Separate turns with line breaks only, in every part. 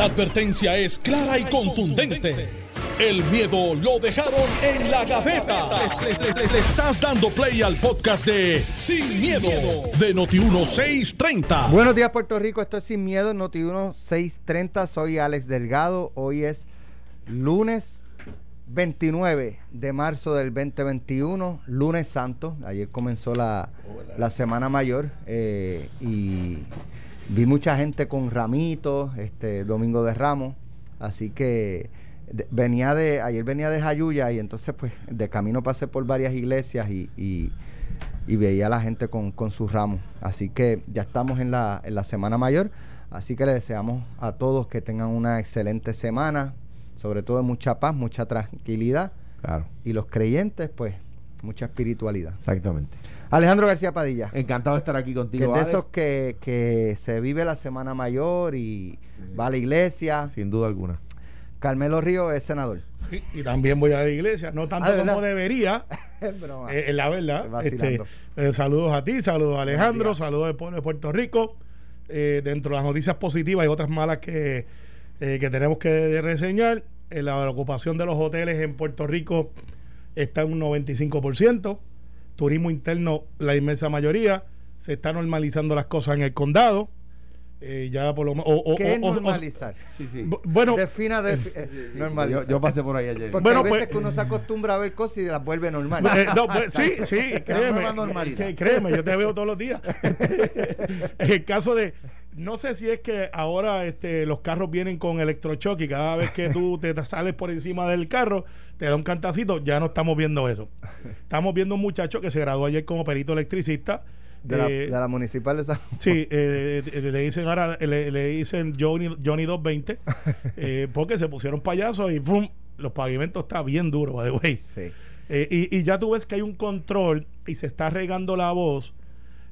La advertencia es clara y contundente. El miedo lo dejaron en la gaveta. Le, estás dando play al podcast de Sin, miedo, de Noti1630.
Buenos días, Puerto Rico. Esto es Sin Miedo, Noti 630. Soy Alex Delgado. Hoy es lunes 29 de marzo del 2021, lunes santo. Ayer comenzó la, la Semana Mayor eh, y vi mucha gente con ramitos, este domingo de Ramos. Así que de- venía de, ayer venía de Jayuya y entonces pues de camino pasé por varias iglesias y, y- y veía a la gente con, con sus ramos. Así que ya estamos en la, en la Semana Mayor. Así que le deseamos a todos que tengan una excelente semana, sobre todo mucha paz, mucha tranquilidad.
Claro,
Y los creyentes, pues, mucha espiritualidad.
exactamente.
Alejandro García Padilla,
Encantado de estar aquí
que
contigo.
es de
Alex.
esos que, que se vive la Semana Mayor y va a la iglesia.
Sin duda alguna.
Carmelo Río es senador.
Sí, y también voy a la iglesia, no tanto
Ah,
como debería,
Es broma.
eh, en la verdad. Este, eh, saludos a ti, saludos a Alejandro, saludos al pueblo de Puerto Rico. Eh, dentro de las noticias positivas y otras malas que, eh, que tenemos que reseñar, eh, la ocupación de los hoteles en Puerto Rico está en un 95%. Turismo interno, la inmensa mayoría. Se está normalizando las cosas en el condado. Eh, ya por lo menos. o- o-
¿Qué es
o- o-
normalizar?
Sí, sí.
bu- bueno,
Defina defi- eh, normalizar.
Yo, yo pasé por ahí ayer.
Porque
Bueno,
hay veces
pues-
que uno se acostumbra a ver cosas y las vuelve normal.
Eh, no, pues, sí, sí, créeme. créeme, yo te veo todos los días. en el caso de, no sé si es que ahora este, los carros vienen con electrochoque y cada vez que tú te sales por encima del carro, te da un cantacito, ya no estamos viendo eso. Estamos viendo un muchacho que se graduó ayer como perito electricista.
de, la,
eh,
de la municipal de San
Sí, eh, le dicen ahora, le, le dicen Johnny, Johnny 220, eh, porque se pusieron payasos y ¡fum! los pavimentos está bien duro, by the way.
Sí.
Eh, y, y ya tú ves que hay un control y se está regando la voz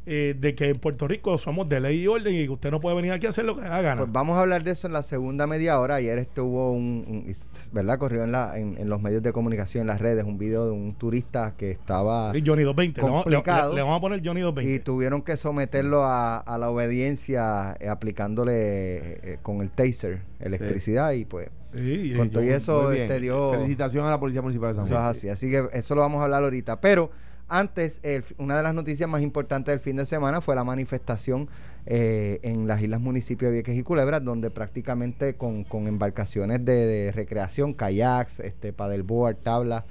eh, de que en Puerto Rico somos de ley y orden y que usted no puede venir aquí a hacer lo que da gana.
Pues vamos a hablar de eso en la segunda media hora. Ayer estuvo un, un- ¿verdad? Corrió en, la, en, en los medios de comunicación, en las redes, un video de un turista que estaba
Y Johnny 220, le vamos, le-
complicado.
le- le vamos a poner Johnny
y
220.
tuvieron que someterlo a, a la obediencia eh, aplicándole eh, eh, con el taser electricidad y pues
Sí,
con todo y eso
bien.
este dio
Felicitación a la Policía Municipal de San
Eso es
Juan.
así, así que eso lo vamos a hablar ahorita. Pero antes, una de las noticias más importantes del fin de semana fue la manifestación eh, en las islas municipios de Vieques y Culebra, donde prácticamente con, embarcaciones de, recreación, kayaks, este, paddleboard, tablas,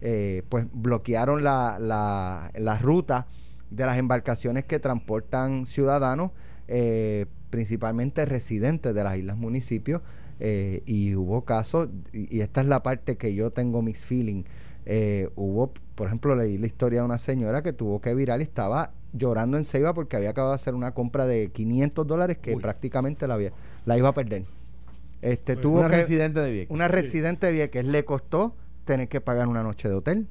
eh, pues bloquearon la, la, la ruta de las embarcaciones que transportan ciudadanos, eh, principalmente residentes de las islas municipios, y hubo casos, y, y esta es la parte que yo tengo mis feelings, eh, hubo, por ejemplo, leí la historia de una señora que tuvo que virar y estaba llorando en Ceiba porque había acabado de hacer una compra de 500 dólares que
Uy.
prácticamente la, había- la iba a perder. Este, tuvo
Una
que,
residente de Vieques.
una residente de Vieques le costó tener que pagar una noche de hotel,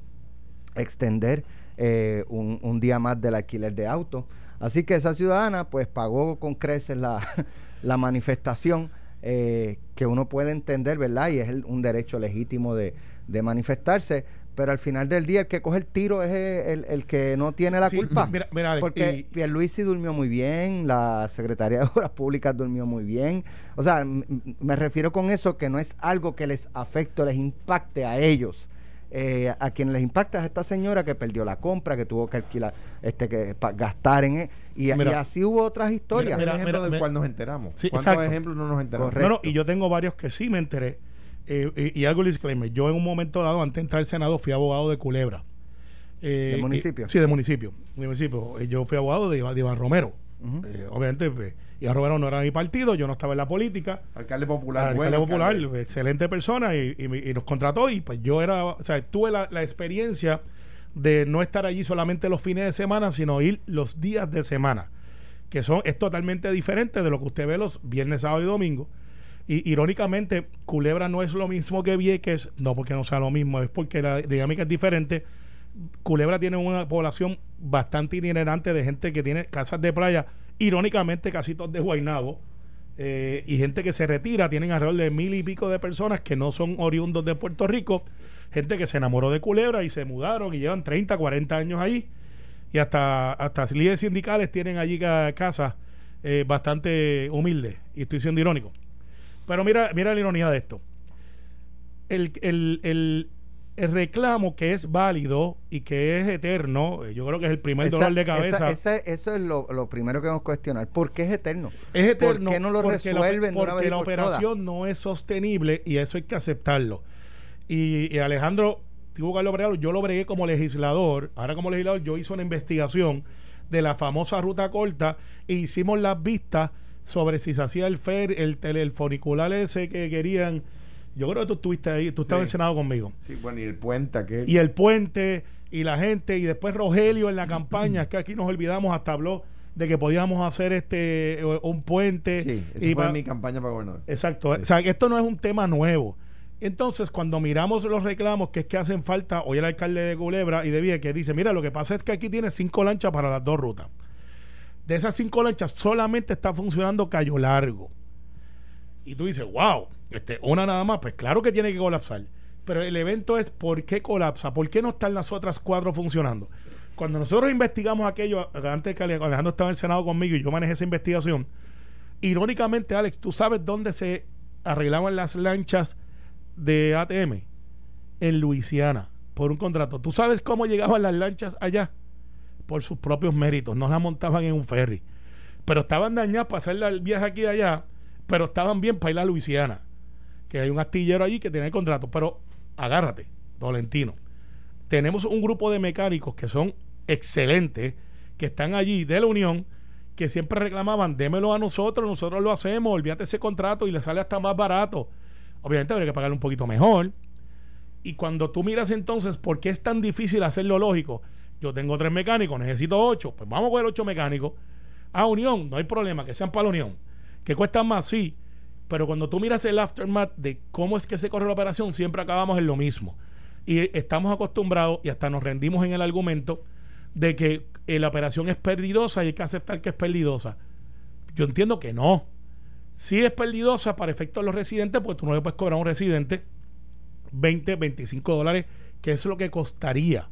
extender eh, un, un día más del alquiler de auto. Así que esa ciudadana pues pagó con creces la, la manifestación eh, que uno puede entender, ¿verdad? Y es el- un derecho legítimo de, de manifestarse. Pero al final del día el que coge el tiro es el, el que no tiene la
Sí,
culpa.
mira- mira, Alex,
Porque
y-
Pierluisi durmió muy bien, la Secretaría de Obras Públicas durmió muy bien. O sea, me refiero con eso que no es algo que les afecte o les impacte a ellos. Eh, a quien les impacta es a esta señora que perdió la compra, que tuvo que alquilar, este, que gastar en e- y, así hubo otras historias.
Mira,
un ejemplo
mira,
del
mira.
cual nos enteramos.
Sí,
¿Cuántos
exacto.
ejemplos no nos enteramos?
Correcto.
No, no, y yo tengo varios que sí me enteré. Eh, y, y algo disclaimer. Yo en un momento dado, antes de entrar al Senado, fui abogado de Culebra. Eh,
¿De municipio?
sí, de municipio. De municipio. Eh, Yo fui abogado de, Iván- de Iván Romero. Eh, obviamente, pues, Iván Romero no era mi partido, yo no estaba en la política.
Alcalde popular.
Alcalde
bueno,
popular,
alcalde.
excelente persona y, y me- y nos contrató y pues yo era, o sea, tuve la, la experiencia de no estar allí solamente los fines de semana, sino ir los días de semana, que son, es totalmente diferente de lo que usted ve los viernes, sábado y domingo. Y irónicamente, Culebra no es lo mismo que Vieques, no porque no sea lo mismo, es porque la dinámica es diferente. Culebra tiene una población bastante itinerante de gente que tiene casas de playa, irónicamente casi todos de Guaynabo, eh, y gente que se retira, tienen alrededor de mil y pico de personas que no son oriundos de Puerto Rico, gente que se enamoró de Culebra y se mudaron y llevan 30, 40 años ahí, y hasta, hasta líderes sindicales tienen allí ca- casas eh, bastante humildes, y estoy siendo irónico. Pero mira, mira la ironía de esto. El, el, el, el reclamo que es válido y que es eterno, eh, yo creo que es el primer
Esa-
dolor de cabeza.
esa- eso es lo, lo primero que vamos a cuestionar. ¿Por qué es eterno?
es eterno.
¿Por qué no lo
porque la-
resuelven
porque la
por todas?
operación no es sostenible y eso hay que aceptarlo. Y, y Alejandro, tuvo que lo bregarlo. Yo lo bregué como legislador. Ahora, como legislador, yo hice una investigación de la famosa ruta corta e hicimos las vistas sobre si se hacía el fer, el, tele- el funicular ese que querían. Yo creo que tú estuviste ahí, tú estabas en
Sí.
Senado conmigo.
Sí, bueno, y el puente aquel.
Y el puente y la gente, y después Rogelio en la campaña, es que aquí nos olvidamos, hasta habló de que podíamos hacer este eh, un puente.
Sí, esa
y
fue
pa-
mi campaña para gobernador.
Exacto.
Sí.
O sea, esto no es un tema nuevo. Entonces, cuando miramos los reclamos que es que hacen falta, hoy el alcalde de Culebra y de Vieques dice, mira, lo que pasa es que aquí tiene cinco lanchas para las dos rutas. De esas cinco lanchas solamente está funcionando Cayo Largo. Y tú dices, wow, este, una nada más, pues claro que tiene que colapsar. Pero el evento es por qué colapsa, por qué no están las otras cuatro funcionando. Cuando nosotros investigamos aquello, antes que Ale- Alejandro estaba en el Senado conmigo y yo manejé esa investigación, irónicamente, Alex, ¿tú sabes dónde se arreglaban las lanchas de ATM? En Luisiana, por un contrato. ¿Tú sabes cómo llegaban las lanchas allá? Por sus propios méritos, no las montaban en un ferry. Pero estaban dañadas para hacer el viaje aquí y allá, pero estaban bien para ir a Luisiana. Que hay un astillero allí que tiene el contrato. Pero agárrate, Tolentino. Tenemos un grupo de mecánicos que son excelentes, que están allí de la Unión, que siempre reclamaban, démelo a nosotros, nosotros lo hacemos, olvídate ese contrato y le sale hasta más barato. Obviamente habría que pagarle un poquito mejor. Y cuando tú miras entonces por qué es tan difícil hacerlo lógico, yo tengo tres mecánicos, necesito ocho, pues vamos con el ocho mecánicos. A Unión, no hay problema, que sean para la Unión. Que cuestan más, sí. Pero cuando tú miras el aftermath de cómo es que se corre la operación, siempre acabamos en lo mismo. Y estamos acostumbrados y hasta nos rendimos en el argumento de que eh, la operación es perdidosa y hay que aceptar que es perdidosa. Yo entiendo que no. Si es perdidosa para efectos de los residentes, pues tú no le puedes cobrar a un residente 20, 25 dólares, que es lo que costaría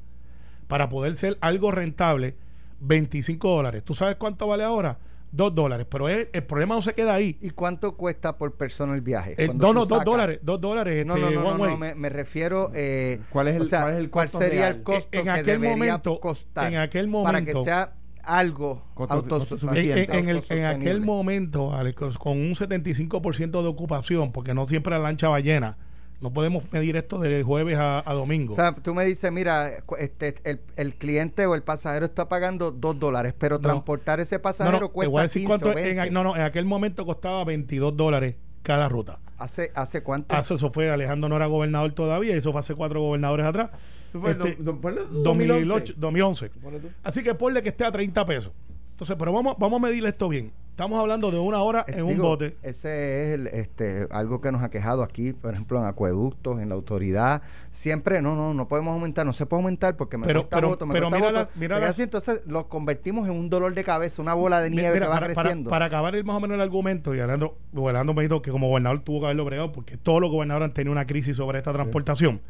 para poder ser algo rentable, 25 dólares. ¿Tú sabes cuánto vale ahora? 2 dólares. Pero el problema no se queda ahí.
¿Y cuánto cuesta por persona el viaje?
Eh, no, no, 2
sacas-
dólares. 2 dólares.
No,
este,
no, no, me, me refiero. Eh,
¿Cuál es el-
o sea,
cuál es el
¿cuál
costo
sería
real?
el costo
En
que
aquel
debería
momento-
costar
en aquel
para que
momento-
sea algo
Costo-
autos-
costo
En, en- el- en aquel momento, Alex, con un 75% de ocupación, porque no siempre la lancha va llena, no podemos medir esto de jueves a, a domingo.
O sea, tú me dices, mira, este, el, el cliente o el pasajero está pagando 2 dólares, pero
No.
transportar ese pasajero
no, te
cuesta
voy a decir
15 o
cuánto. En,
20.
no, no, en aquel momento costaba 22 dólares cada ruta.
¿Hace, ¿Hace cuánto?
Ah, Eso, fue, Alejandro no era gobernador todavía, eso fue hace cuatro gobernadores atrás.
Eso fue el
Este,
do- do- ponle
2008, 2011.
Ponle tú.
Así que ponle que esté a 30 pesos. Entonces, pero vamos, vamos a medir esto bien. Estamos hablando de una hora
Es-
en un bote.
Ese es el, este, algo que nos ha quejado aquí, por ejemplo, en acueductos, en la autoridad. Siempre, no, no, no podemos aumentar, no se puede aumentar porque me
Pero-
cuesta
pero-
voto, me
pero
cuesta
mira
voto.
las- mira
Y
las-
así, entonces lo convertimos en un dolor de cabeza, una bola de nieve
mira,
que va
para, para-
creciendo.
para acabar el, más o menos el argumento, y Alejandro, Alejandro me dijo que como gobernador tuvo que haberlo bregado porque todos los gobernadores han tenido una crisis sobre esta transportación.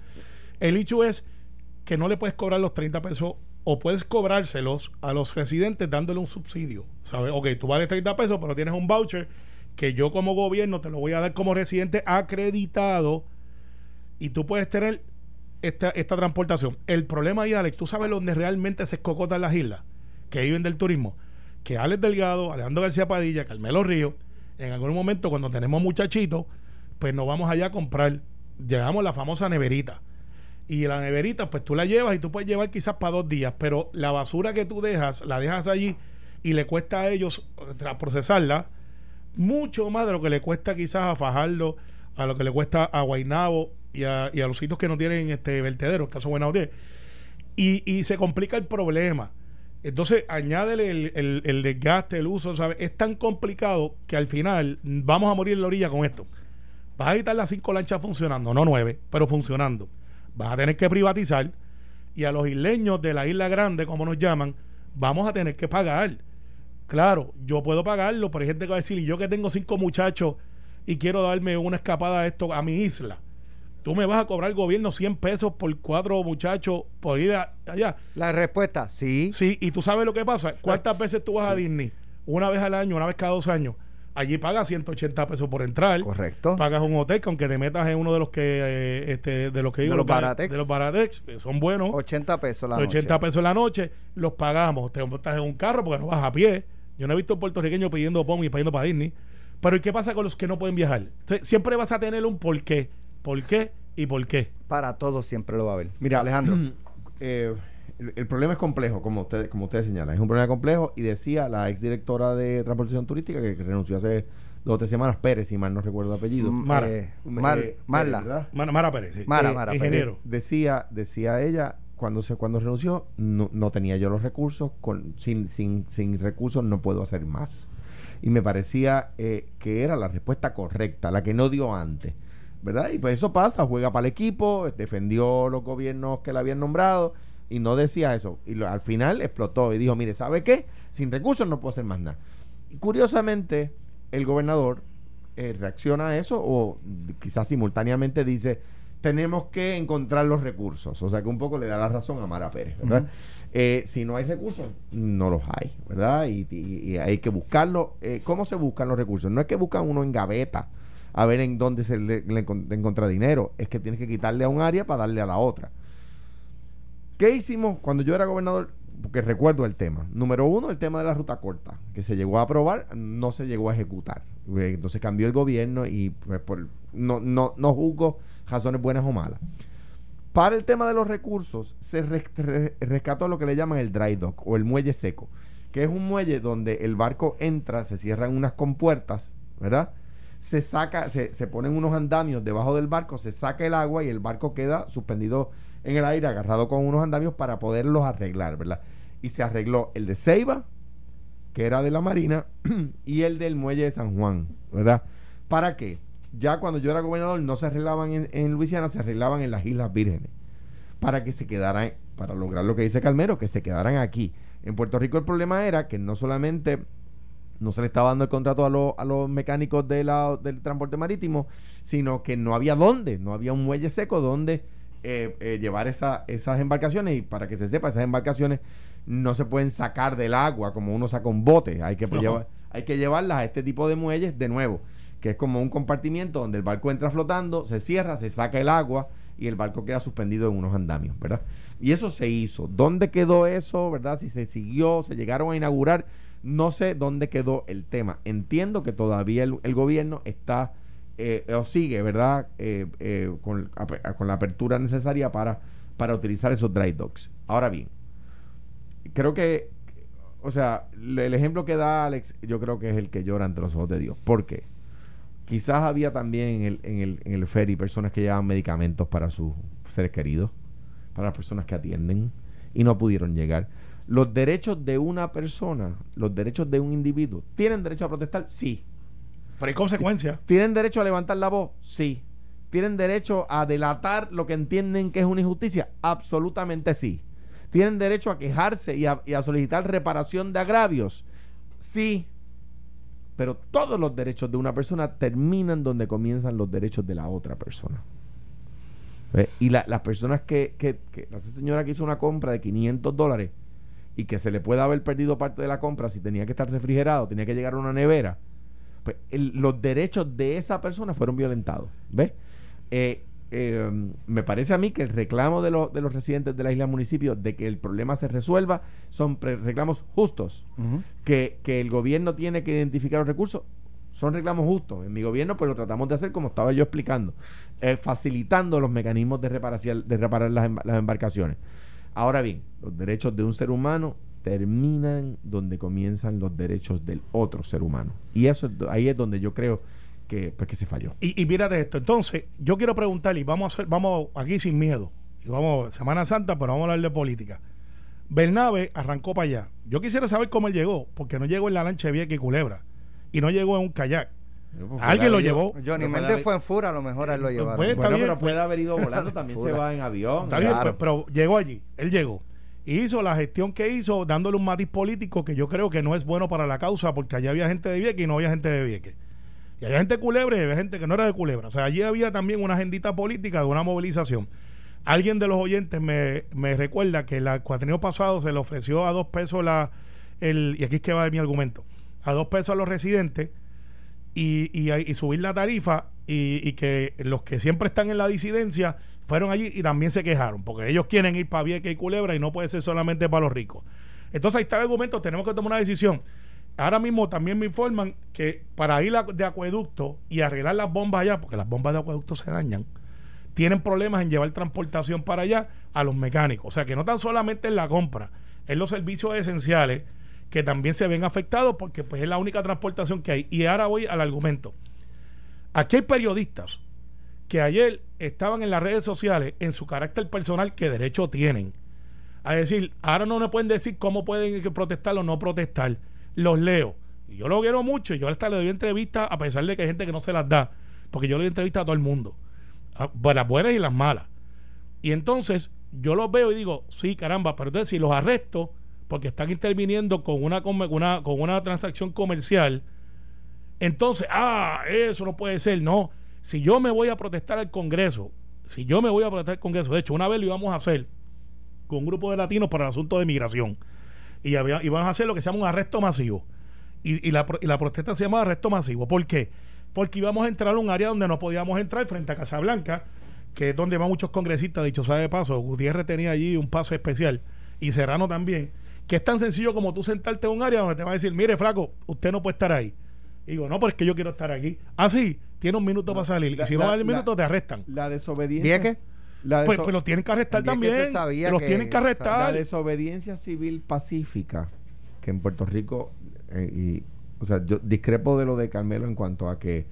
El hecho es que no le puedes cobrar los 30 pesos o puedes cobrárselos a los residentes dándole un subsidio. ¿Sabes? Ok, tú vales 30 pesos, pero tienes un voucher que yo como gobierno te lo voy a dar como residente acreditado y tú puedes tener esta, esta transportación. El problema ahí, Alex, tú sabes dónde realmente se escocotan las islas que viven del turismo. Que Alex Delgado, Alejandro García Padilla, Carmelo Río, en algún momento cuando tenemos muchachitos, pues nos vamos allá a comprar. Llegamos a la famosa neverita. Y la neverita, pues tú la llevas y tú puedes llevar quizás para dos días, pero la basura que tú dejas, la dejas allí y le cuesta a ellos procesarla mucho más de lo que le cuesta quizás a Fajardo, a lo que le cuesta a Guainabo y a, y a los sitios que no tienen este vertedero, el caso Guaynabo tiene. Y, y se complica el problema. Entonces, añádele el, el- el desgaste, el uso, ¿sabes? Es tan complicado que al final vamos a morir en la orilla con esto. Vas a quitar las cinco lanchas funcionando, no nueve, pero funcionando. Vas a tener que privatizar y a los isleños de la isla grande, como nos llaman, vamos a tener que pagar. Claro, yo puedo pagarlo, pero hay gente que va a decir, y yo que tengo cinco muchachos y quiero darme una escapada a esto a mi isla, tú me vas a cobrar el gobierno 100 pesos por cuatro muchachos por ir a- allá.
La respuesta, sí.
Sí, y tú sabes lo que pasa. ¿Cuántas veces tú vas a Disney? Una vez al año, una vez cada dos años. Allí pagas 180 pesos por entrar.
Correcto.
Pagas un hotel que aunque te metas en uno de los que eh, este, de los que
De
digo,
los
que-
Baratex.
de los Baratex, que son buenos.
80 pesos la
80
noche.
pesos la noche, los pagamos. Te montas en un carro porque no vas a pie. Yo no he visto puertorriqueños pidiendo POM y pidiendo para Disney. Pero ¿y qué pasa con los que no pueden viajar? Entonces, siempre vas a tener un por qué. ¿Por qué? ¿Y por qué?
Para todos siempre lo va a haber.
Mira,
Alejandro.
eh, el, el problema es complejo, como ustedes como ustedes señalan. Es un problema complejo y decía la exdirectora de Transportación Turística que, renunció hace dos o tres semanas, Pérez, si mal no recuerdo el apellido.
Mm,
Mara.
eh,
Eh,
Mar-
Pérez,
Marla.
Mara, Mara Pérez. sí.
Mara,
Eh,
Mara
Pérez
ingeniero.
Decía, decía ella, cuando se cuando renunció, no, no tenía yo los recursos, con, sin, sin, sin recursos no puedo hacer más. Y me parecía eh, que era la respuesta correcta, la que no dio antes. ¿Verdad? Y pues eso pasa, juega para el equipo, defendió los gobiernos que la habían nombrado y no decía eso. Y lo- al final explotó y dijo, mire, ¿sabe qué? Sin recursos no puedo hacer más nada. Y curiosamente, el gobernador eh, reacciona a eso o quizás simultáneamente dice, tenemos que encontrar los recursos. O sea que un poco le da la razón a Mara Pérez, ¿verdad? Eh, si no hay recursos, no los hay, ¿verdad? Y, y- y hay que buscarlos. Eh, ¿Cómo se buscan los recursos? No es que buscan uno en gaveta a ver en dónde se le, le encuentra dinero. Es que tienes que quitarle a un área para darle a la otra. ¿Qué hicimos cuando yo era gobernador? Porque recuerdo el tema. Número uno, el tema de la ruta corta, que se llegó a aprobar, no se llegó a ejecutar. Eh, Entonces cambió el gobierno y pues, no, no, no juzgo razones buenas o malas. Para el tema de los recursos, se res- re- rescató lo que le llaman el dry dock o el muelle seco, que es un muelle donde el barco entra, se cierran unas compuertas, ¿verdad? Se saca, se, se ponen unos andamios debajo del barco, se saca el agua y el barco queda suspendido en el aire, agarrado con unos andamios para poderlos arreglar, ¿verdad? Y se arregló el de Ceiba, que era de la Marina, y el del muelle de San Juan, ¿verdad? ¿Para qué? Ya cuando yo era gobernador no se arreglaban en, Luisiana, se arreglaban en las Islas Vírgenes. Para que se quedaran, para lograr lo que dice Calmero, que se quedaran aquí. En Puerto Rico el problema era que no solamente no se le estaba dando el contrato a, a los mecánicos del transporte marítimo, sino que no había dónde, no había un muelle seco donde eh, eh, llevar esa- esas embarcaciones. Y para que se sepa, esas embarcaciones no se pueden sacar del agua como uno saca un bote. Hay que, llevar, hay que llevarlas a este tipo de muelles de nuevo, que es como un compartimiento donde el barco entra flotando, se cierra, se saca el agua y el barco queda suspendido en unos andamios, ¿verdad? Y eso se hizo. ¿Dónde quedó eso, verdad? Si se siguió, se llegaron a inaugurar, no sé dónde quedó el tema. Entiendo que todavía el, el gobierno está eh, o sigue, ¿verdad? Eh, eh, con, con la apertura necesaria para, para utilizar esos dry docks. Ahora bien, creo que, o sea, el ejemplo que da Alex, yo creo que es el que llora ante los ojos de Dios. ¿Por qué? Quizás había también en el, en el, en el ferry personas que llevaban medicamentos para sus seres queridos, para las personas que atienden, y no pudieron llegar. Los derechos de una persona, los derechos de un individuo, ¿tienen derecho a protestar? Sí.
Pero hay consecuencias.
¿Tienen derecho a levantar la voz? Sí. ¿Tienen derecho a delatar lo que entienden que es una injusticia? Absolutamente sí. ¿Tienen derecho a quejarse y a, solicitar reparación de agravios? Sí. Pero todos los derechos de una persona terminan donde comienzan los derechos de la otra persona. Y la- las personas que, que, que- esa señora que hizo una compra de 500 dólares y que se le puede haber perdido parte de la compra si tenía que estar refrigerado, tenía que llegar a una nevera, pues, el- los derechos de esa persona fueron violentados. ¿Ves? Eh, eh, me parece a mí que el reclamo de, los de los residentes de la isla municipio de que el problema se resuelva son reclamos justos. Que, que el gobierno tiene que identificar los recursos son reclamos justos. En mi gobierno, pues lo tratamos de hacer como estaba yo explicando, eh, facilitando los mecanismos de, reparación, de reparar las, las embarcaciones. Ahora bien, los derechos de un ser humano terminan donde comienzan los derechos del otro ser humano. Y eso ahí es donde yo creo que, pues, que se falló.
Y, y mírate esto. Entonces, yo quiero preguntarle, y vamos a hacer, vamos aquí sin miedo. Y vamos, Semana Santa, pero vamos a hablar de política. Bernabe arrancó para allá. Yo quisiera saber cómo él llegó, porque no llegó en la lancha de Vieques y Culebra. Y no llegó en un kayak. Alguien lo llevó.
Johnny Méndez fue en Fura, a lo mejor a él lo llevaron.
Pues,
Bueno,
bien,
pero puede haber ido volando, también se va en avión.
Está bien, pues, pero llegó allí. Él llegó. Hizo la gestión que hizo, dándole un matiz político que yo creo que no es bueno para la causa, porque allá había gente de Vieques y no había gente de Vieques. Y había gente de Culebra y había gente que no era de Culebra. O sea, allí había también una agendita política de una movilización. Alguien de los oyentes me, me recuerda que el cuatrienio pasado se le ofreció a dos pesos la. El, y aquí es que va mi argumento. A dos pesos a los residentes y, y, subir la tarifa y que los que siempre están en la disidencia fueron allí y también se quejaron, porque ellos quieren ir para Vieques y Culebra y no puede ser solamente para los ricos. Entonces ahí está el argumento, tenemos que tomar una decisión. Ahora mismo también me informan que para ir a- de acueducto y arreglar las bombas allá, porque las bombas de acueducto se dañan, tienen problemas en llevar transportación para allá a los mecánicos. O sea que no tan solamente en la compra, en los servicios esenciales que también se ven afectados porque pues es la única transportación que hay. Y ahora voy al argumento. Aquí hay periodistas que ayer estaban en las redes sociales en su carácter personal que derecho tienen a decir, ahora no me pueden decir cómo pueden protestar o no protestar. Los leo. Yo lo quiero mucho yo hasta le doy entrevistas a pesar de que hay gente que no se las da, porque yo le doy entrevistas a todo el mundo, a- pues las buenas y las malas. Y entonces yo los veo y digo, sí, caramba, pero entonces si los arresto porque están interviniendo con una, come- una, con una transacción comercial, entonces, ah, eso no puede ser. No, si yo me voy a protestar al Congreso, si yo me voy a protestar al Congreso, de hecho, una vez lo íbamos a hacer con un grupo de latinos para el asunto de migración. Y había, íbamos a hacer lo que se llama un arresto masivo. Y, y la, y la protesta se llama arresto masivo. ¿Por qué? Porque íbamos a entrar a un área donde no podíamos entrar frente a Casablanca, que es donde van muchos congresistas, dicho sea de paso. Gutiérrez tenía allí un paso especial y Serrano también, que es tan sencillo como tú sentarte en un área donde te va a decir, mire, flaco, usted no puede estar ahí. Y digo, no, pero es que yo quiero estar aquí. Ah, sí, tiene un minuto para salir.
la-
y si no da el
la-
minuto, te arrestan.
La desobediencia. La,
Pues, pues los tienen que arrestar también.
sabía
los
que-
tienen que
o sea,
la
arrestar.
desobediencia civil pacífica que en Puerto Rico eh, y o sea yo discrepo de lo de Carmelo en cuanto a que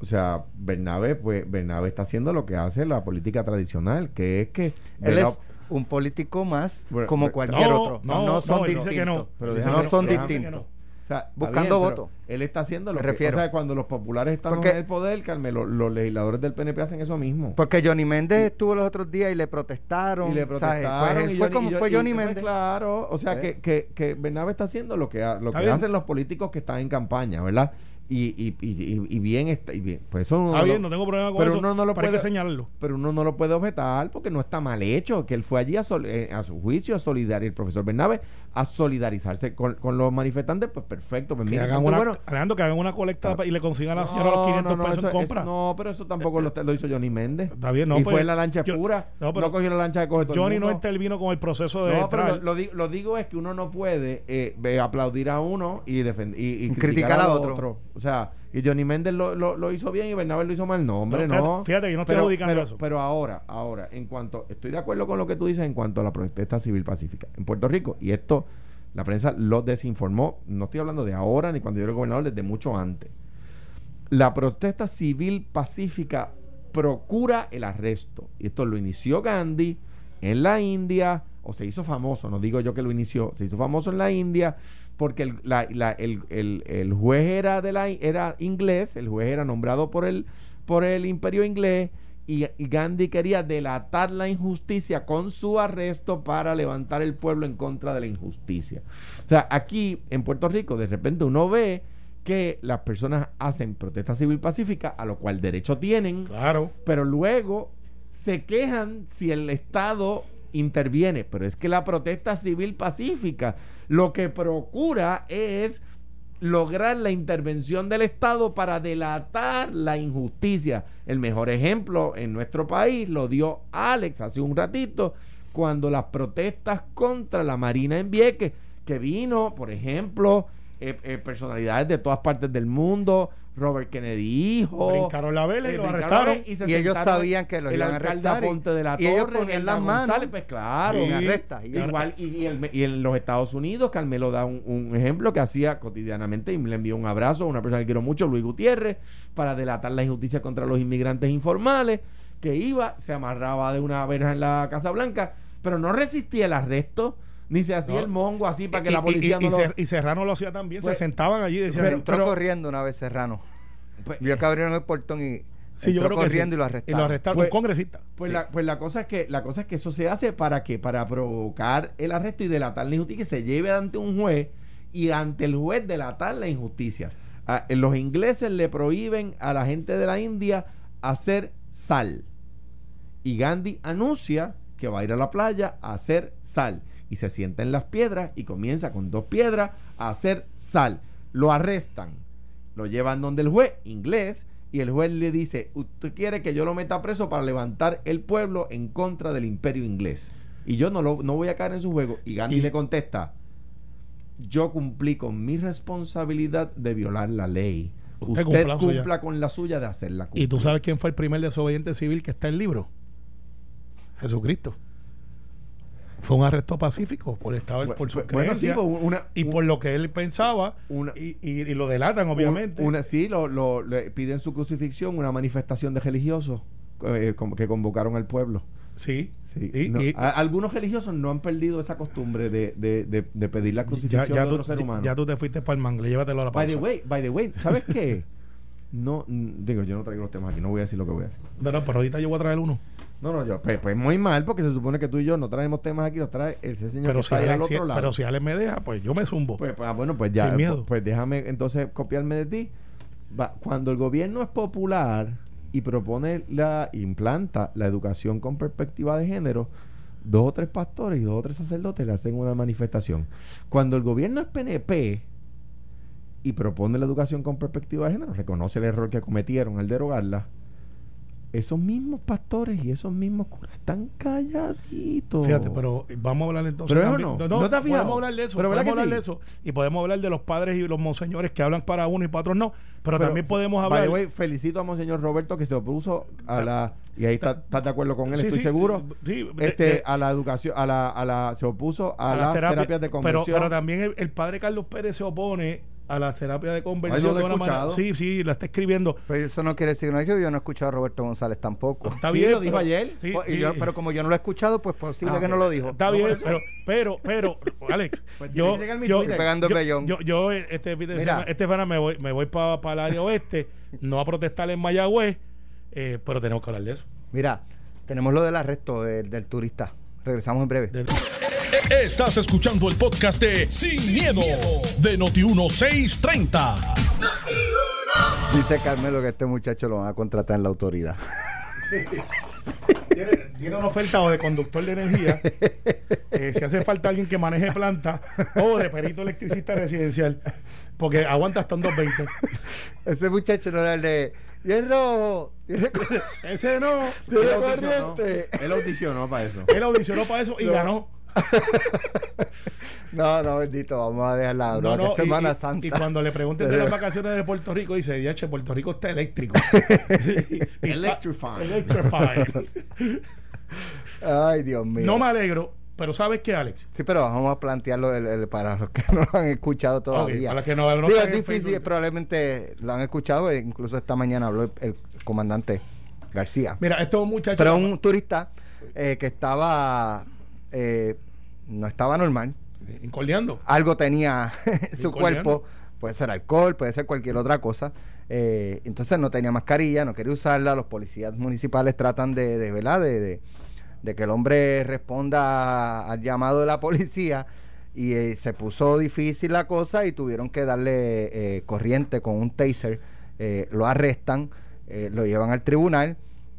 o sea Bernabe pues Bernabe está haciendo lo que hace la política tradicional que es que
Él es un político más
Bueno,
como cualquier
no,
otro.
no,
No, son
no, que
distintos.
no.
Pero
que
son
que
distintos.
O sea, está
buscando votos.
Él está haciendo lo
Me
que
refiero.
o sea, cuando los populares están
Porque-
en el poder, Carmelo, los legisladores del PNP hacen eso mismo.
Porque Johnny Méndez estuvo los otros días y le protestaron.
y le protestaron.
Pues él
y
fue
Johnny-
como
y
fue Johnny Méndez.
Claro, o sea
¿Eh?
que, que, que Bernabe está haciendo lo que, lo que hacen los políticos que están en campaña, ¿verdad? Y, y, y, y- y bien, está, y bien, pues eso
Está
no
bien, no tengo problema con
pero
eso.
uno no lo puede-
señalarlo.
pero uno no lo puede objetar porque no está mal hecho, que él fue allí a, sol- eh, a su juicio a solidarizar, el profesor Bernabe, a solidarizarse con, con los manifestantes, pues perfecto, pues
Que
mira,
hagan una,
bueno.
Alejandro, que hagan una colecta
Ah.
y le consigan a la señora los 500
no,
pesos
eso-
en compra.
eso- no, pero eso tampoco lo, lo hizo Johnny Méndez.
Está bien, no,
y
pues,
fue en la lancha
yo-
pura.
no,
No,
pero
cogió la lancha de coge todo el
Johnny no
mundo.
intervino con el proceso de
No, pero lo, lo di- lo digo es que uno no puede eh, aplaudir a uno y, defend- y, y
Criticar
criticar,
a
a
otro.
otro. O sea, y Johnny Méndez lo, lo, lo hizo bien y Bernabé lo hizo mal. No, hombre,
No,
no.
fíjate- fíjate, yo no estoy
pero,
adjudicando
pero-
eso.
Pero ahora, ahora, en cuanto, estoy de acuerdo con lo que tú dices en cuanto a la protesta civil pacífica. En Puerto Rico, y esto la prensa lo desinformó, no estoy hablando de ahora ni cuando yo era gobernador, desde mucho antes. La protesta civil pacífica procura el arresto. Y esto lo inició Gandhi en la India, o se hizo famoso, no digo yo que lo inició, se hizo famoso en la India porque el, la- la- el- el- el juez era, de la, era inglés, el juez era nombrado por el, por el imperio inglés y, y Gandhi quería delatar la injusticia con su arresto para levantar el pueblo en contra de la injusticia. O sea, aquí en Puerto Rico de repente uno ve que las personas hacen protesta civil pacífica, a lo cual derecho tienen,
Claro.
pero luego se quejan si el Estado interviene. Pero es que la protesta civil pacífica lo que procura es lograr la intervención del Estado para delatar la injusticia. El mejor ejemplo en nuestro país lo dio Alex hace un ratito, cuando las protestas contra la Marina en Vieques, que vino, por ejemplo, eh, eh, personalidades de todas partes del mundo, Robert Kennedy hijo,
Brincaron la vela y lo arrestaron.
y se
Y ellos sabían que los
el
iban a arrestar y-
Aponte de la
y ellos
Torre,
ponían
Elda
las manos
González, pues claro.
y arresta. Y.
Igual, y, y el- y en los Estados Unidos, Carmelo da un, un ejemplo que hacía cotidianamente y le envió un abrazo a una persona que quiero mucho, Luis Gutiérrez, para delatar la injusticia contra los inmigrantes informales, que iba, se amarraba de una verja en la Casa Blanca, pero no resistía el arresto, ni se hacía
No.
el mongo así para que
Y-
la
y-
policía
y,
no
y
lo...
Y Serrano lo hacía también.
Pues-
se sentaban allí y decían.
pero-
entró corriendo una vez Serrano.
Pues-
Vio que abrieron el portón y
Sí, yo creo que
corriendo
sí.
y lo
Y
arrestaron.
lo arrestaron.
Pues-
un congresista.
Pues,
Sí.
la, pues la cosa es que la cosa es que eso se hace para que para provocar el arresto y delatar la injusticia que se lleve ante un juez y ante el juez delatar la injusticia. Ah, los ingleses le prohíben a la gente de la India hacer sal y Gandhi anuncia que va a ir a la playa a hacer sal y se sienta en las piedras y comienza con dos piedras a hacer sal. Lo arrestan lo llevan donde el juez, inglés, y el juez le dice, usted quiere que yo lo meta preso para levantar el pueblo en contra del imperio inglés. Y yo no, lo, no voy a caer en su juego. Y Gandhi
Y-
le contesta, yo cumplí con mi responsabilidad de violar la ley.
Usted
Usted,
cumpla la suya".
cumpla con la suya de hacerla.
¿Y tú
cumplir".
sabes quién fue el primer desobediente civil que está en el libro? Jesucristo. Fue un arresto pacífico por estaba
Bu-
por su
bu- bueno, sí, pues, una-
y
un-
por lo que él pensaba
una-
y, y- y lo delatan obviamente.
Un- Una, sí, lo, lo- le piden su crucifixión, una manifestación de religiosos eh, que convocaron al pueblo.
sí.
Sí,
Y-
no,
y-
a- algunos religiosos no han perdido esa costumbre de, de, de, de pedir la
ya,
crucifixión
ya
de
tú,
otro ser humano.
ya tú te fuiste para el mangle, llévatelo a la
by
pausa.
the way, by the way, ¿sabes qué? No, digo, yo no traigo los temas aquí, no voy a decir lo que voy a decir.
No, no, pero ahorita yo voy a traer uno.
No, no, yo, pues, pues muy mal, porque se supone que tú y yo no traemos temas aquí, los trae ese señor
Pero
que
si,
está al
Ale, si-
otro lado.
pero si Ale me deja, pues yo me zumbo.
Pues, pues, ah, bueno, pues ya.
Sin miedo.
Pues, pues déjame entonces copiarme de ti. Va, cuando el gobierno es popular y propone la, implanta la educación con perspectiva de género, dos o tres pastores y dos o tres sacerdotes le hacen una manifestación. Cuando el gobierno es PNP y propone la educación con perspectiva de género, reconoce el error que cometieron al derogarla, esos mismos pastores y esos mismos curas están calladitos.
Fíjate, pero vamos a hablar entonces.
Pero
también-
no, ¿no te has fijado?
Podemos hablar de eso.
Pero ¿verdad
podemos hablar
sí?
de eso. Y podemos hablar de los padres y los monseñores que hablan para uno y para otros no. Pero, también podemos hablar.
felicito a Monseñor Roberto que se opuso a la y ahí está- estás de acuerdo con él,
Sí,
estoy
sí,
seguro.
sí,
este
de-
a la educación, a la, a la se opuso a,
las
las
terapias-
terapias de
pero,
conversión.
pero también el, el padre Carlos Pérez se opone a las terapias de conversión.
Ay, he
de una. Sí, sí, la está escribiendo.
Pero eso no quiere decir que no yo, yo no he escuchado a Roberto González tampoco.
Está
Sí,
bien.
lo dijo
pero-
ayer.
sí,
Pues, y
sí.
yo- pero como yo no lo he escuchado, pues posible
Ah,
que no lo dijo.
Está
No,
bien,
por eso.
pero, pero, pero, Alex,
Pues
yo, yo,
pegando el
yo, yo, yo, este de este semana me voy, me voy para el área oeste, no a protestar en Mayagüez, eh, pero tenemos que hablar de eso.
Mira, tenemos lo del arresto del, del turista. Regresamos en breve.
De-
Estás escuchando el podcast de Sin, miedo, de Noti1630.
Dice Carmelo que este muchacho lo van a contratar en la autoridad.
tiene, tiene una oferta o de conductor de energía, eh, si hace falta alguien que maneje planta, o de perito electricista residencial, porque aguanta hasta un 220.
Ese muchacho no era el de. Y es rojo.
Ese no,
Él audicionó,
corriente.
él audicionó para eso.
él audicionó para eso y
No.
ganó.
No, no, bendito. Vamos a dejar la
No, no,
Semana
y,
Santa.
y cuando le pregunten de las vacaciones de Puerto Rico, dice, ya, che, Puerto Rico está eléctrico.
Electrified.
Electrified.
Ay, Dios mío.
no me alegro, pero ¿sabes qué, Alex?
Sí, pero vamos a plantearlo el- el- para los que no lo han escuchado todavía.
para los que no- no
Digo, es difícil,
Facebook.
probablemente lo han escuchado, e incluso esta mañana habló el, el comandante García.
Mira, esto es un muchacho...
Pero un turista eh, que estaba, eh, no estaba normal,
Incordiando.
algo tenía en su cuerpo, puede ser alcohol, puede ser cualquier otra cosa. eh, entonces no tenía mascarilla, no quería usarla. Los policías municipales tratan de, de ¿verdad? De, de- de que el hombre responda al llamado de la policía. Y eh, se puso difícil la cosa y tuvieron que darle eh, corriente con un taser. Eh, lo arrestan, eh, lo llevan al tribunal.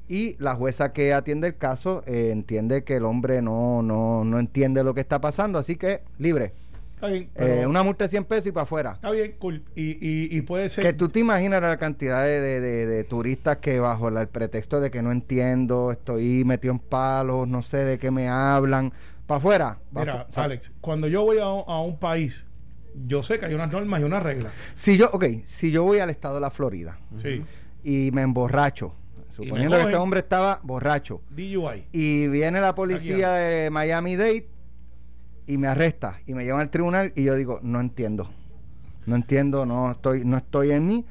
Y la jueza que atiende el caso eh, entiende que el hombre no, no, no entiende lo que está pasando, así que libre.
Está bien.
Eh, una multa de 100 pesos y para afuera.
Está bien, cool. Y, y, y puede ser...
Que tú te imaginas la cantidad de, de- de- de turistas que bajo la- el pretexto de que no entiendo, estoy metido en palos, no sé de qué me hablan, para afuera. pa'
Mira, Alex, cuando yo voy a, un- a un país, yo sé que hay unas normas y unas reglas.
Si yo, ok, si yo voy al estado de la Florida
Sí.
y me emborracho, suponiendo que este hombre estaba borracho,
DUI.
y viene la policía de Miami Dade y me arresta y me llevan al tribunal y yo digo, no entiendo. No entiendo, no estoy, no estoy en mí.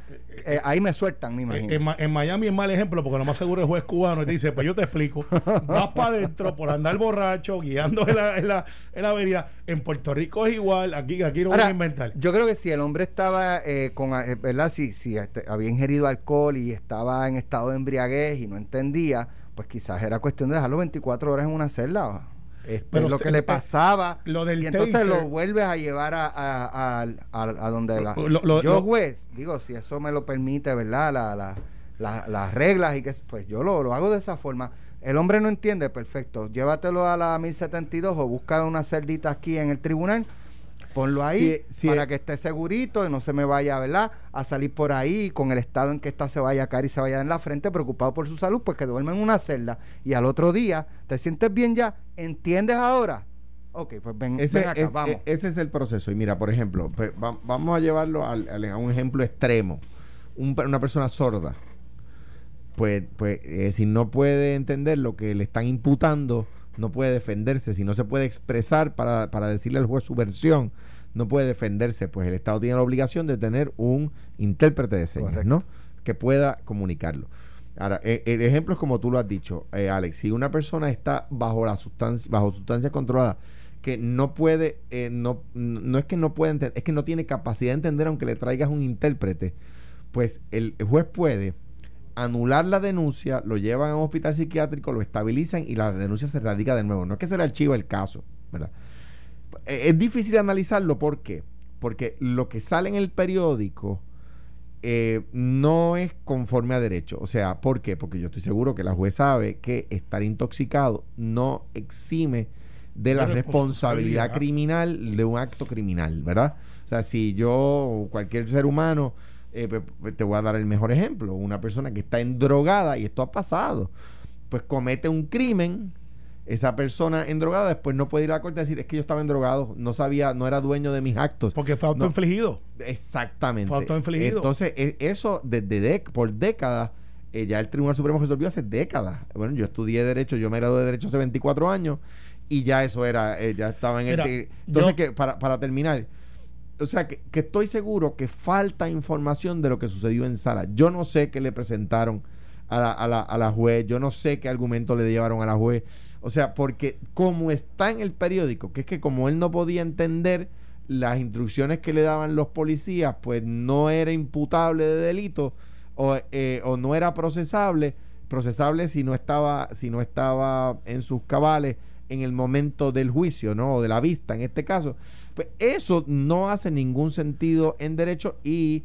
Eh, ahí me sueltan, me
Eh,
imagino.
En, en Miami es mal ejemplo porque lo más seguro es juez cubano y te dice, pues yo te explico, vas para adentro por andar borracho, guiando en la, en la, en la avenida. En Puerto Rico es igual, aquí, aquí no voy
Ahora,
a inventar.
Yo creo que si el hombre estaba eh, con, eh, ¿verdad? Si, si este, había ingerido alcohol y estaba en estado de embriaguez y no entendía, pues quizás era cuestión de dejarlo 24 horas en una celda. Este,
Pero
lo que le pasaba.
lo del
y entonces
taser-
lo vuelves a llevar a, a, a- donde la.
Lo- lo-
yo, juez, digo, si eso me lo permite, ¿verdad? La, la- la- las reglas y que pues yo lo, lo hago de esa forma. El hombre no entiende, perfecto. Llévatelo a la 1072 o busca una celdita aquí en el tribunal ponlo ahí para
eh.
que esté segurito y no se me vaya, ¿verdad? A salir por ahí con el estado en que está se vaya a caer y se vaya en la frente, preocupado por su salud, pues que duerme en una celda y al otro día, ¿te sientes bien ya? ¿Entiendes ahora? Ok, pues ven,
Ese,
ven acá,
es,
vamos.
e- ese es el proceso. Y mira, por ejemplo, va- vamos a llevarlo al- al- a un ejemplo extremo. Un una persona sorda, pues, pues eh, si no puede entender lo que le están imputando, no puede defenderse. Si no se puede expresar para, para decirle al juez su versión, no puede defenderse. Pues el Estado tiene la obligación de tener un intérprete de señas,
Correcto.
¿no? Que pueda comunicarlo. Ahora, e- el ejemplo es como tú lo has dicho, eh, Alex. Si una persona está bajo la sustancia, bajo sustancia controlada, que no puede, eh, no, no es que no puede entender, es que no tiene capacidad de entender aunque le traigas un intérprete, pues el juez puede anular la denuncia, lo llevan a un hospital psiquiátrico, lo estabilizan y la denuncia se radica de nuevo. No es que se le archiva el caso, ¿verdad? Eh, Es difícil analizarlo, ¿por qué? Porque lo que sale en el periódico eh, no es conforme a derecho. O sea, ¿por qué? Porque yo estoy seguro que la juez sabe que estar intoxicado no exime de la responsabilidad
responsabilidad.
criminal de un acto criminal, ¿verdad? O sea, si yo, cualquier ser humano, eh, te voy a dar el mejor ejemplo, una persona que está endrogada, y esto ha pasado, pues comete un crimen, esa persona endrogada después no puede ir a la corte a decir, es que yo estaba endrogado, no sabía, no era dueño de mis actos.
Porque fue
No.
autoinfligido.
Exactamente.
Fue autoinfligido.
Entonces, e- eso desde dec- por décadas, eh, ya el Tribunal Supremo resolvió hace décadas. Bueno, yo estudié Derecho, yo me gradué de Derecho hace 24 años y ya eso era, eh, ya estaba en
Mira,
el... Entonces,
yo-
que para, para terminar, o sea, que, que estoy seguro que falta información de lo que sucedió en sala. Yo no sé qué le presentaron a la, a la, a la juez, yo no sé qué argumento le llevaron a la juez. O sea, porque como está en el periódico, que es que como él no podía entender las instrucciones que le daban los policías, pues no era imputable de delito o, eh, o no era procesable, procesable si no estaba, si no estaba en sus cabales en el momento del juicio, ¿no? O de la vista, en este caso. Pues eso no hace ningún sentido en derecho y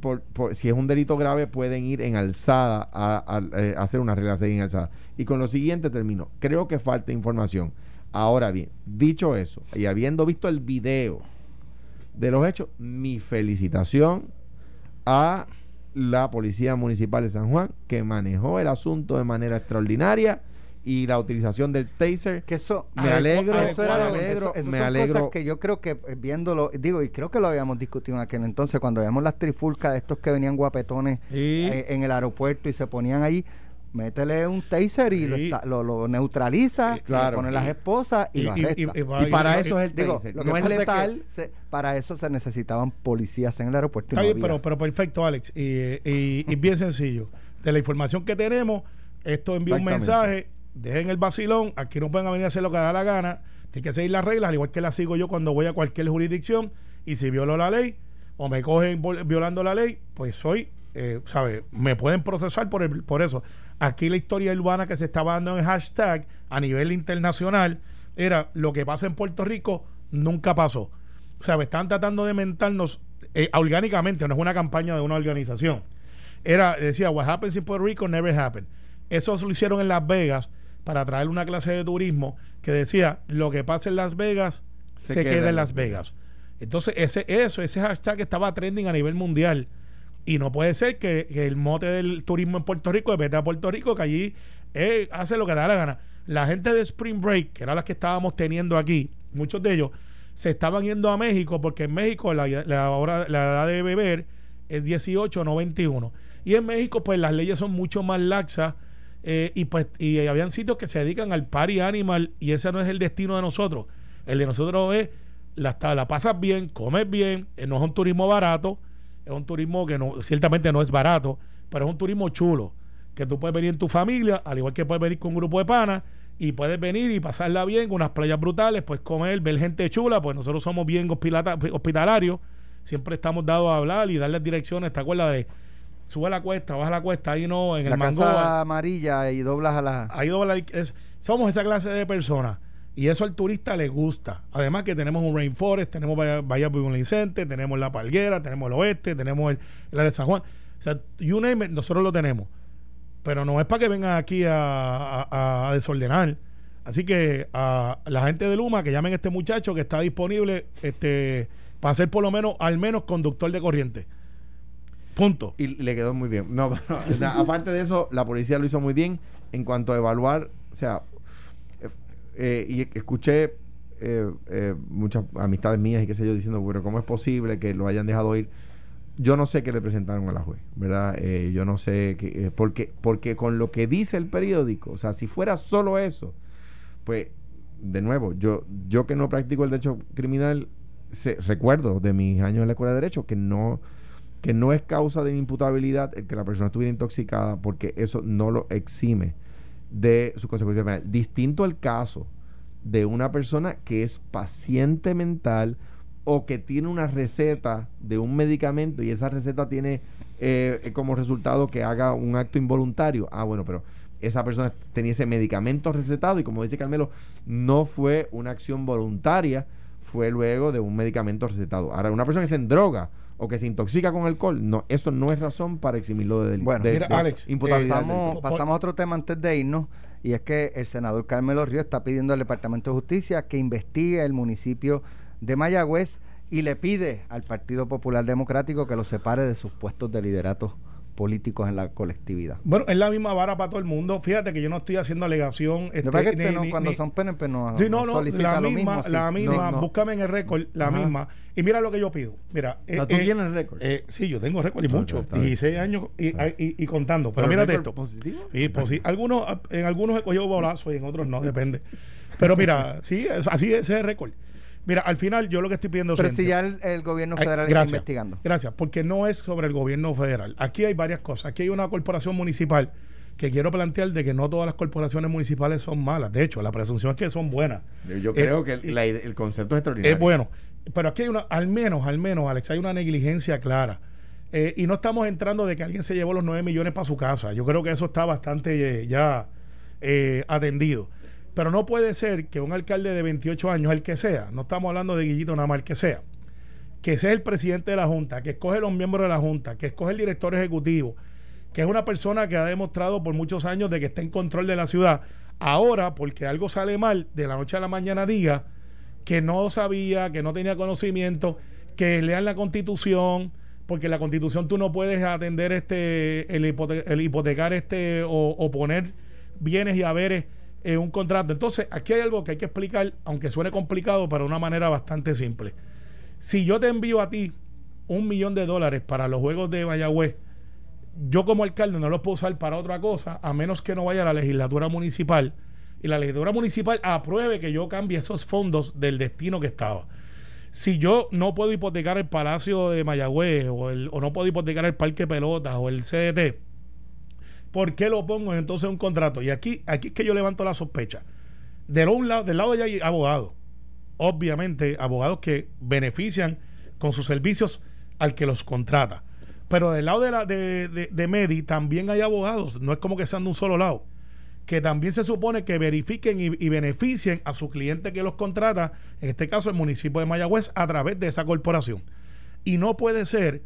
por, si es un delito grave pueden ir en alzada a, eh, hacer una regla 6 en alzada. Y con lo siguiente termino. Creo que falta información. Ahora bien, dicho eso, y habiendo visto el video de los hechos, mi felicitación a la Policía Municipal de San Juan, que manejó el asunto de manera extraordinaria y la utilización del taser.
Que eso,
Me alegro,
eso era
me alegro,
eso-
me
son
alegro.
cosas que yo creo que eh, viéndolo, digo, y creo que lo habíamos discutido en aquel entonces, cuando veíamos las trifulcas de estos que venían guapetones
Sí.
eh, en el aeropuerto y se ponían ahí, métele un taser y lo, está- lo, lo neutraliza,
Sí, claro.
le pone las esposas y,
Y-
lo arresta.
y- y va-
Y para eso es el
Digo, lo que
No es
que
letal.
se- para eso se necesitaban policías en el aeropuerto.
Está bien, pero, pero perfecto, Alex. Y, y- bien sencillo. De la información que tenemos, esto envía un mensaje, dejen el vacilón, aquí no pueden venir a hacer lo que da la gana, tienen que seguir las reglas, al igual que las sigo yo cuando voy a cualquier jurisdicción, y si violo la ley o me cogen violando la ley, pues soy, eh, ¿sabes? Me pueden procesar por, el- por eso. Aquí la historia urbana que se estaba dando en hashtag a nivel internacional era lo que pasa en Puerto Rico nunca pasó. O sea, me están tratando de mentarnos eh, orgánicamente, no es una campaña de una organización. Era, decía, what happens in Puerto Rico never happened. Eso lo hicieron en Las Vegas para traer una clase de turismo que decía, lo que pasa en Las Vegas se, queda, en Las Vegas. Entonces, ese, eso, ese hashtag estaba trending a nivel mundial. Y no puede ser que, que el mote del turismo en Puerto Rico, de vete a Puerto Rico, que allí eh, hace lo que da la gana. La gente de Spring Break, que era las que estábamos teniendo aquí, muchos de ellos se estaban yendo a México porque en México la, la, hora- la edad de beber es 18, no 21. Y en México, pues las leyes son mucho más laxas. Eh, y pues y habían sitios que se dedican al party animal y ese no es el destino de nosotros. El de nosotros es la, la pasas bien, comes bien, eh, no es un turismo barato, es un turismo que no, ciertamente no es barato, pero es un turismo chulo, que tú puedes venir en tu familia, al igual que puedes venir con un grupo de panas, y puedes venir y pasarla bien, con unas playas brutales, pues comer, ver gente chula, pues nosotros somos bien hospitalarios, siempre estamos dados a hablar y darles direcciones, ¿te acuerdas de sube la cuesta, baja la cuesta, ahí no, en
la
el mango?
casa amarilla y doblas a la...
Ahí dobla es- somos esa clase de personas. Y eso al turista le gusta. Además que tenemos un rainforest, tenemos Bahía, Bahía Vicente, tenemos La Palguera, tenemos el oeste, tenemos el, el área de San Juan. O sea, you name it, nosotros lo tenemos. Pero no es para que vengan aquí a, a- a desordenar. Así que a la gente de Luma que llamen a este muchacho que está disponible este, para ser por lo menos, al menos conductor de corriente. Punto.
Y le quedó muy bien. No, no, aparte de eso, la policía lo hizo muy bien en cuanto a evaluar, o sea, eh, eh, y escuché eh, eh, muchas amistades mías y qué sé yo diciendo, pero ¿cómo es posible que lo hayan dejado ir? Yo no sé qué le presentaron a la juez, ¿verdad? Yo no sé qué, porque, porque con lo que dice el periódico, o sea, si fuera solo eso, pues, de nuevo, yo, yo que no practico el derecho criminal, recuerdo de mis años en la escuela de derecho que no que no es causa de imputabilidad el que la persona estuviera intoxicada porque eso no lo exime de su consecuencia penal. Distinto al caso de una persona que es paciente mental o que tiene una receta de un medicamento y esa receta tiene eh, como resultado que haga un acto involuntario. Ah, bueno, pero esa persona tenía ese medicamento recetado y como dice Carmelo, no fue una acción voluntaria, fue luego de un medicamento recetado. Ahora, una persona que se droga o que se intoxica con alcohol, no, eso no es razón para eximirlo de delito.
Bueno, mira, Alex, pasamos, pasamos a otro tema antes de irnos. Y es que el senador Carmelo Río está pidiendo al Departamento de Justicia que investigue el municipio de Mayagüez y le pide al Partido Popular Democrático que lo separe de sus puestos de liderato políticos en la colectividad.
Bueno, es la misma vara para todo el mundo. Fíjate que yo no estoy haciendo alegación.
Este, que este no, cuando son PNP no,
no, no, la misma, la misma, búscame en el récord, la misma. Y mira lo que yo pido. Mira,
eh, ¿tú eh, tienes récord?
Eh, sí, yo tengo récord y mucho. 16 años y, y, contando. Pero, mira esto.
positivo?
Y, algunos, en algunos he cogido bolazos y en otros no, depende. Pero mira, sí, así es ese récord. Mira, al final yo lo que estoy pidiendo...
Pero si ya el, gobierno federal está investigando.
Gracias, porque no es sobre el gobierno federal. Aquí hay varias cosas. Aquí hay una corporación municipal que quiero plantear de que no todas las corporaciones municipales son malas. De hecho, la presunción es que son buenas.
Yo creo que el, concepto es extraordinario.
Es bueno. Pero aquí hay una, al menos, al menos, Alex, hay una negligencia clara. Eh, y no estamos entrando de que alguien se llevó los 9 millones para su casa. Yo creo que eso está bastante eh, ya eh, atendido. Pero no puede ser que un alcalde de 28 años, el que sea, no estamos hablando de Guillito nada más, el que sea, que sea el presidente de la Junta, que escoge los miembros de la Junta, que escoge el director ejecutivo, que es una persona que ha demostrado por muchos años de que está en control de la ciudad, ahora, porque algo sale mal, de la noche a la mañana diga que no sabía, que no tenía conocimiento, que lean la constitución, porque la constitución tú no puedes atender este, el, hipotecar este o, o poner bienes y haberes en un contrato. Entonces, aquí hay algo que hay que explicar, aunque suene complicado, pero de una manera bastante simple. Si yo te envío a ti un millón de dólares para los juegos de Mayagüez, yo como alcalde no los puedo usar para otra cosa, a menos que no vaya a la legislatura municipal y la legislatura municipal apruebe que yo cambie esos fondos del destino que estaba. Si yo no puedo hipotecar el Palacio de Mayagüez o, el, o no puedo hipotecar el Parque Pelotas o el CDT, ¿por qué lo pongo entonces en un contrato? Y aquí, aquí es que yo levanto la sospecha. Del, lado, del lado de allá hay abogados, obviamente abogados que benefician con sus servicios al que los contrata. Pero del lado de, la, de, de, Medi también hay abogados, no es como que sean de un solo lado, que también se supone que verifiquen y, y, beneficien a su cliente que los contrata, en este caso el municipio de Mayagüez, a través de esa corporación. Y no puede ser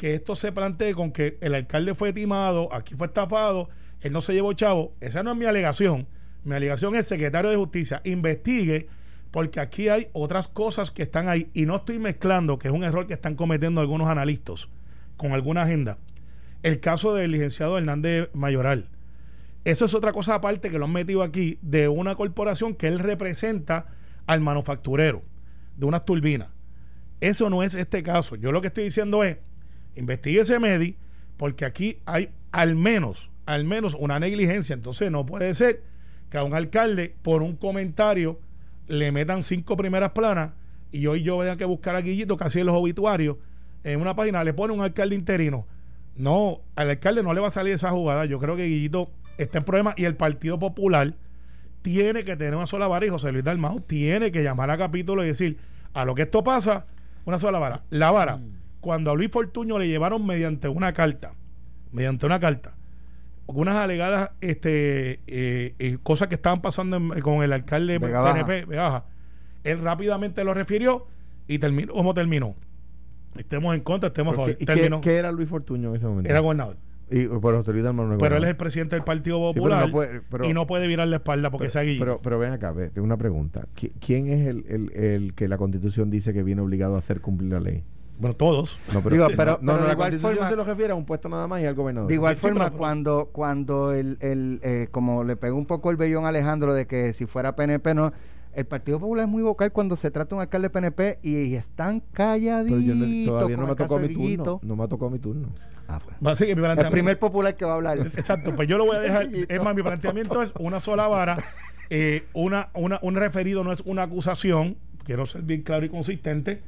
que esto se plantee con que el alcalde fue timado, aquí fue estafado, él no se llevó chavo. Esa no es mi alegación. Mi alegación es secretario de justicia, investigue, porque aquí hay otras cosas que están ahí y no estoy mezclando, que es un error que están cometiendo algunos analistas con alguna agenda. El caso del licenciado Hernández Mayoral. Eso es otra cosa aparte que lo han metido aquí de una corporación que él representa al manufacturero de unas turbinas. Eso no es este caso. Yo lo que estoy diciendo es, investigue ese MEDI, porque aquí hay al menos, al menos una negligencia. Entonces no puede ser que a un alcalde por un comentario le metan cinco primeras planas y hoy yo vaya que buscar a Guillito casi en los obituarios en una página le pone un alcalde interino. No, al alcalde no le va a salir esa jugada. Yo creo que Guillito está en problema y el Partido Popular tiene que tener una sola vara y José Luis Dalmau tiene que llamar a capítulo y decir a lo que esto pasa, una sola vara. La vara. Mm cuando a Luis Fortuño le llevaron mediante una carta, mediante una carta, unas alegadas este, eh, eh, cosas que estaban pasando con el alcalde de PNP, Baja, él rápidamente lo refirió y terminó como terminó. Estemos en contra, estemos a favor.
¿Qué, ¿Qué, era Luis Fortuño en ese momento?
Era gobernador.
Y, pero
Pero él es el presidente del Partido
Sí, pero
Popular
no puede- pero-
y no puede virar la espalda porque
pero,
sea Guillito.
pero, pero ven acá, ve, tengo una pregunta. ¿Qui- ¿Quién es el, el, el que la constitución dice que viene obligado a hacer cumplir la ley?
Bueno, todos.
No,
Digo, pero-
no, no,
pero de igual forma-
se lo refiere a un puesto nada más y al gobernador.
De igual
Sí, sí,
forma,
pero-
cuando, cuando el, el, eh, como le pegó un poco el vellón a Alejandro de que si fuera PNP, no, el Partido Popular es muy vocal cuando se trata de un alcalde PNP y están calladitos.
Pero yo no- todavía no me tocó mi turno. No me ha tocado mi turno.
Ah, pues.
Va a ser que mi
El primer popular que va a hablar.
Exacto, pues yo lo voy a dejar. es más, mi planteamiento es una sola vara. eh, una, una, un referido no es una acusación. Quiero ser bien claro y consistente.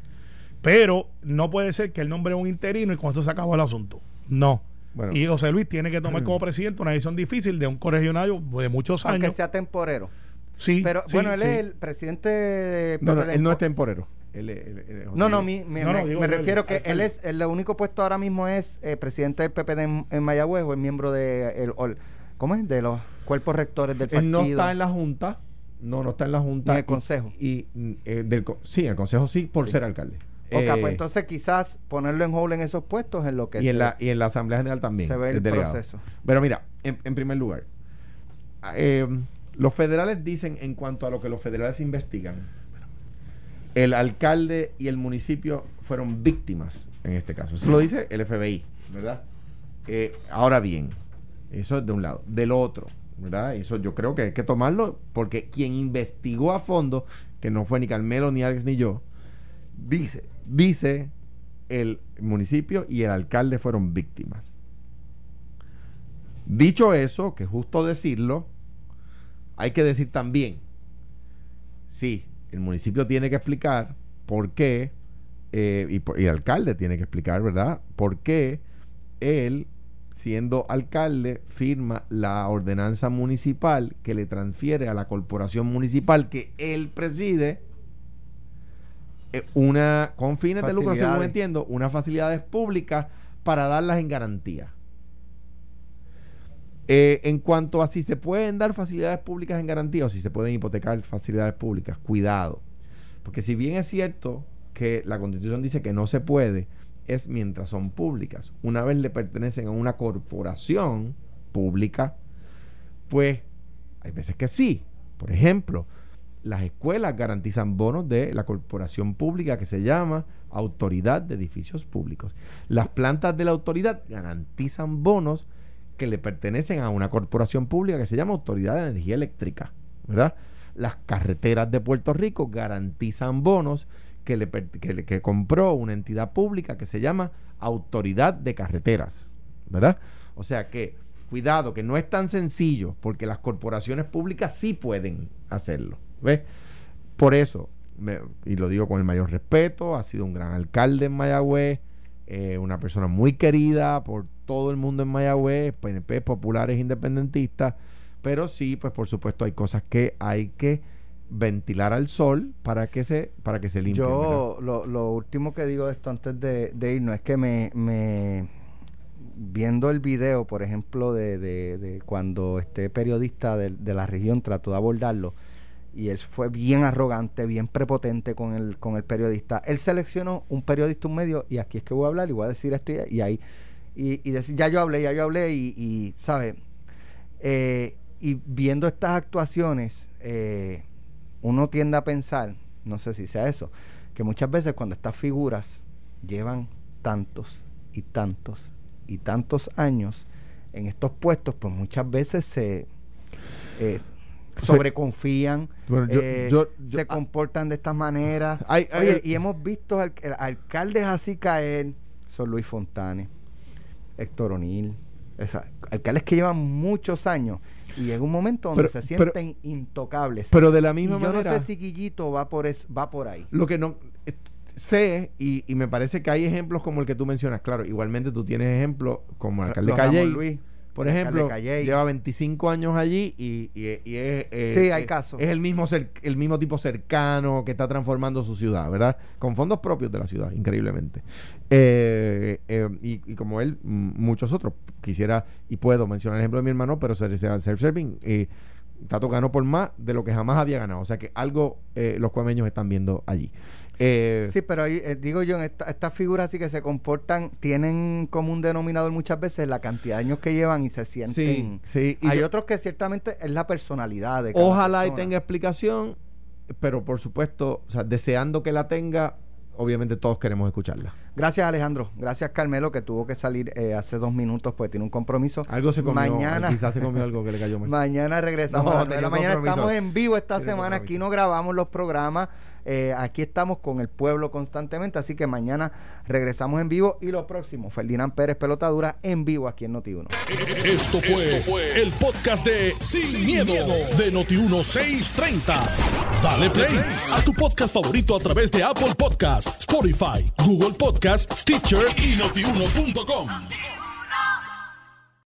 Pero no puede ser que el nombre es un interino y con eso se acabó el asunto. No.
Bueno.
y José Luis tiene que tomar como presidente una decisión difícil de un corregionario de muchos
Aunque
años.
sea temporero.
sí,
Pero
sí,
bueno, él
sí.
es el presidente de
No, él no es temporero. Él es- él es- él es José
No, no, mi- me,
No, no,
me-
digo,
me refiero que él es el único puesto ahora mismo es eh, presidente del PPD en, en Mayagüez o es miembro de el, ¿cómo es? de los cuerpos rectores del partido.
Él no está en la Junta. No, no está en la Junta.
Ni el Consejo.
Y, mm, eh, del, sí, en el Consejo sí, por
Sí.
ser alcalde.
Ok,
Eh,
pues entonces quizás ponerlo en hold en esos puestos es lo que
y, en
se,
la, y en la Asamblea General también.
se ve el proceso.
Pero mira, en, en primer lugar, eh, los federales dicen en cuanto a lo que los federales investigan, el alcalde y el municipio fueron víctimas en este caso. Eso lo dice el FBI, ¿verdad? Eh, ahora bien, eso es de un lado. Del otro, ¿verdad? Eso yo creo que hay que tomarlo porque quien investigó a fondo, que no fue ni Carmelo, ni Alex, ni yo, dice, dice el municipio y el alcalde fueron víctimas. Dicho eso, que justo decirlo, hay que decir también, sí, el municipio tiene que explicar por qué, eh, y, y el alcalde tiene que explicar, ¿verdad? Por qué él, siendo alcalde, firma la ordenanza municipal que le transfiere a la corporación municipal que él preside una con fines de lucro, según entiendo, unas facilidades públicas para darlas en garantía. Eh, en cuanto a si se pueden dar facilidades públicas en garantía o si se pueden hipotecar facilidades públicas, cuidado. Porque si bien es cierto que la constitución dice que no se puede, es mientras son públicas. Una vez le pertenecen a una corporación pública, pues hay veces que sí. Por ejemplo, las escuelas garantizan bonos de la corporación pública que se llama Autoridad de Edificios Públicos. Las plantas de la autoridad garantizan bonos que le pertenecen a una corporación pública que se llama Autoridad de Energía Eléctrica, ¿verdad? Las carreteras de Puerto Rico garantizan bonos que, le, que compró una entidad pública que se llama Autoridad de Carreteras, ¿verdad? O sea que, cuidado, que no es tan sencillo, porque las corporaciones públicas sí pueden hacerlo, ¿ves? Por eso, me- y lo digo con el mayor respeto, ha sido un gran alcalde en Mayagüez, eh, una persona muy querida por todo el mundo en Mayagüez, PNP, populares, independentistas, pero sí, pues por supuesto hay cosas que hay que ventilar al sol para que se para que se limpie.
Yo lo, lo último que digo de esto antes de, de irnos es que me, me viendo el video, por ejemplo, de, de- de cuando este periodista de, de la región trató de abordarlo y él fue bien arrogante, bien prepotente con el, con el periodista. Él seleccionó un periodista, un medio, y aquí es que voy a hablar y voy a decir esto y, ahí. Y, decir, ya yo hablé, ya yo hablé y, y ¿sabes? Eh, y viendo estas actuaciones, eh, uno tiende a pensar, no sé si sea eso, que muchas veces cuando estas figuras llevan tantos y tantos y tantos años en estos puestos, pues muchas veces se eh. Sobreconfían,
Bueno, yo-
eh,
yo- yo-
se
ah.
comportan de estas maneras.
Hay- hay-
Oye, y hemos visto al- al- alcaldes así caer, son Luis Fontane, Héctor O'Neill, alcaldes que llevan muchos años y llega un momento donde
Pero-
se
pero-
sienten intocables.
Pero de la
y
misma
yo
manera,
no sé si Guillito va por, es, va por ahí.
lo que no eh, sé y, y me parece que hay ejemplos como el que tú mencionas, claro, igualmente tú tienes ejemplos como el alcalde Calley,
Luis,
por ejemplo, lleva 25 años allí y, y- y es, eh,
Sí, hay casos.
es el mismo el mismo tipo cercano que está transformando su ciudad, ¿verdad? Con fondos propios de la ciudad, increíblemente. Eh, eh, y, y como él, muchos otros. Quisiera y puedo mencionar el ejemplo de mi hermano, pero ser self-serving. eh, Tato ganó por más de lo que jamás había ganado. O sea que algo eh, los cuemeños están viendo allí. Eh,
sí, pero ahí, eh, digo yo, esta, estas figuras así que se comportan, tienen como un denominador muchas veces la cantidad de años que llevan y se sienten.
Sí, sí.
Hay otros que ciertamente es la personalidad de
cada Ojalá y tenga explicación, pero por supuesto, o sea, deseando que la tenga, obviamente todos queremos escucharla.
Gracias Alejandro, gracias Carmelo que tuvo que salir eh, hace dos minutos pues tiene un compromiso.
Algo se comió,
mañana,
quizás se comió algo que le cayó mal.
mañana regresamos. a mañana estamos en vivo esta semana, aquí no grabamos los programas. Eh, aquí estamos con el pueblo constantemente, así que mañana regresamos en vivo. Y lo próximo, Ferdinand Pérez Pelotadura en vivo aquí en Noti1.
Esto fue, el podcast de Sin, miedo, de Noti1 630. Dale play a tu podcast favorito a través de Apple Podcasts, Spotify, Google Podcasts, Stitcher y notiuno.com.